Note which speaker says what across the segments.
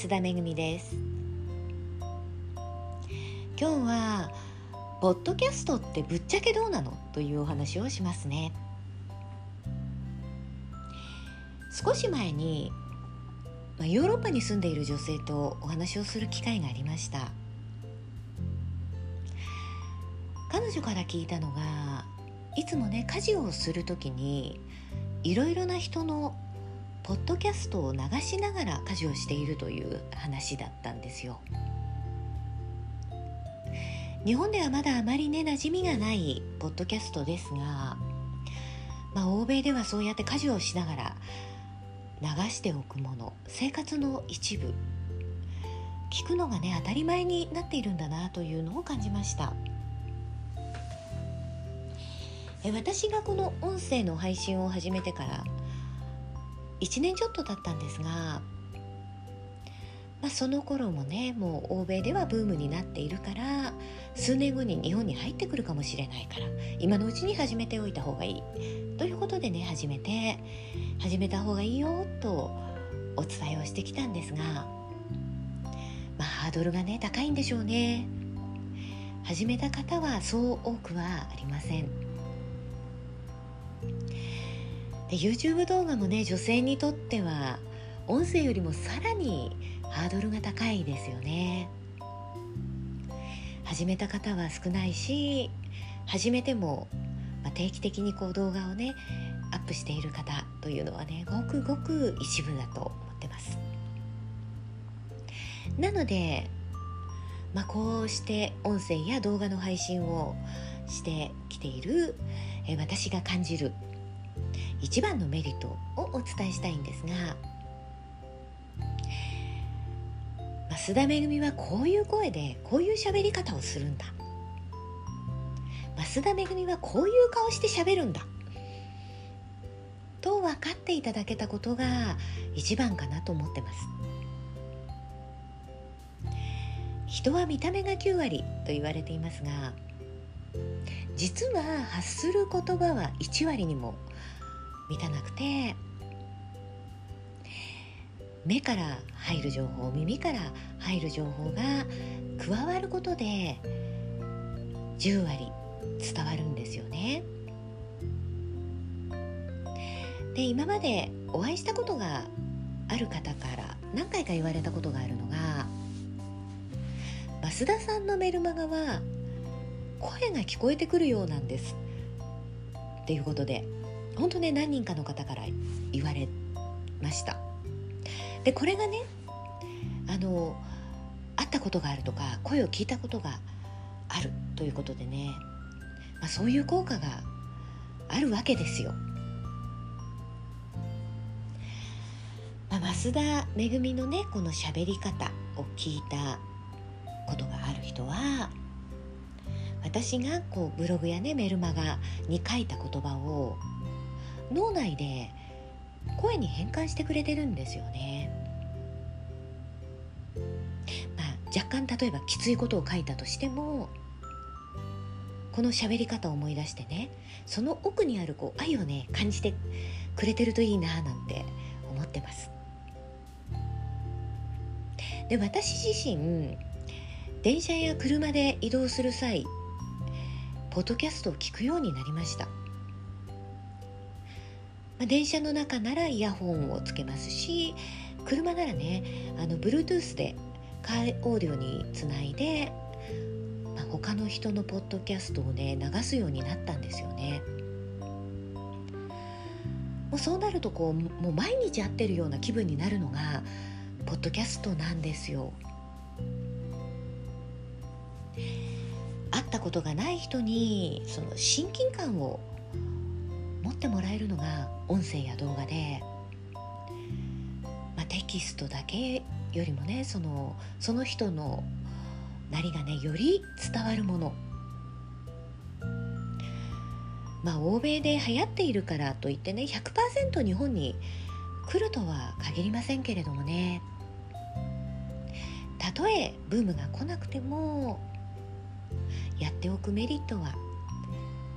Speaker 1: 増田めぐみです。今日はポッドキャストってぶっちゃけどうなのというお話をしますね。少し前にまヨーロッパに住んでいる女性とお話をする機会がありました。彼女から聞いたのがいつもね家事をする時にいろいろな人のポッドキャストを流しながら家事をしているという話だったんですよ。日本ではまだあまりね馴染みがないポッドキャストですが、まあ、欧米ではそうやって家事をしながら流しておくもの生活の一部聞くのがね当たり前になっているんだなというのを感じましたえ私がこの音声の配信を始めてから1年ちょっと経ったんですが、まあ、その頃もねもう欧米ではブームになっているから数年後に日本に入ってくるかもしれないから今のうちに始めておいた方がいいということでね始めて始めた方がいいよとお伝えをしてきたんですがまあハードルがね高いんでしょうね。始めた方はそう多くはありません。YouTube 動画もね女性にとっては音声よりもさらにハードルが高いですよね。始めた方は少ないし始めても、ま、定期的にこう動画をねアップしている方というのはねごくごく一部だと思ってます。なので、まあ、こうして音声や動画の配信をしてきているえ私が感じる一番のメリットをお伝えしたいんですが増田めぐみはこういう声でこういう喋り方をするんだ。増田めぐみはこういう顔して喋るんだ。と分かっていただけたことが一番かなと思ってます。人は見た目が9割と言われていますが実は発する言葉は1割にも満たなくて。目から入る情報耳から入る情報が加わることで10割伝わるんですよね。で今までお会いしたことがある方から何回か言われたことがあるのが増田さんのメルマガは声が聞こえてくるようなんです。っていうことで。本当ね何人かの方から言われましたでこれがねあの会ったことがあるとか声を聞いたことがあるということでね、まあ、そういう効果があるわけですよ。まあ、増田めぐみのねこの喋り方を聞いたことがある人は私がこうブログやねメルマガに書いた言葉を脳内で声に変換してくれてるんですよね。まあ、若干例えばきついことを書いたとしてもこの喋り方を思い出してねその奥にあるこう愛をね感じてくれてるといいななんて思ってます。で私自身電車や車で移動する際ポッドキャストを聞くようになりました。まあ、電車の中ならイヤホンをつけますし車ならねあの Bluetooth でカーオーディオにつないで、まあ、他の人のポッドキャストをね流すようになったんですよね。もうそうなるとこうもう毎日会ってるような気分になるのがポッドキャストなんですよ。会ったことがない人にその親近感をってもらえるのが音声や動画で、まあ、テキストだけよりもねそのその人のなりがねより伝わるものまあ欧米で流行っているからといってね100%日本に来るとは限りませんけれどもねたとえブームが来なくてもやっておくメリットは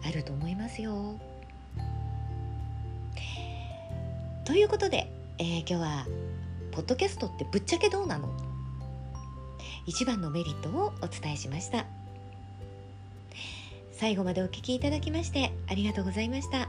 Speaker 1: あると思いますよ。ということで、えー、今日はポッドキャストってぶっちゃけどうなの？一番のメリットをお伝えしました最後までお聞きいただきましてありがとうございました。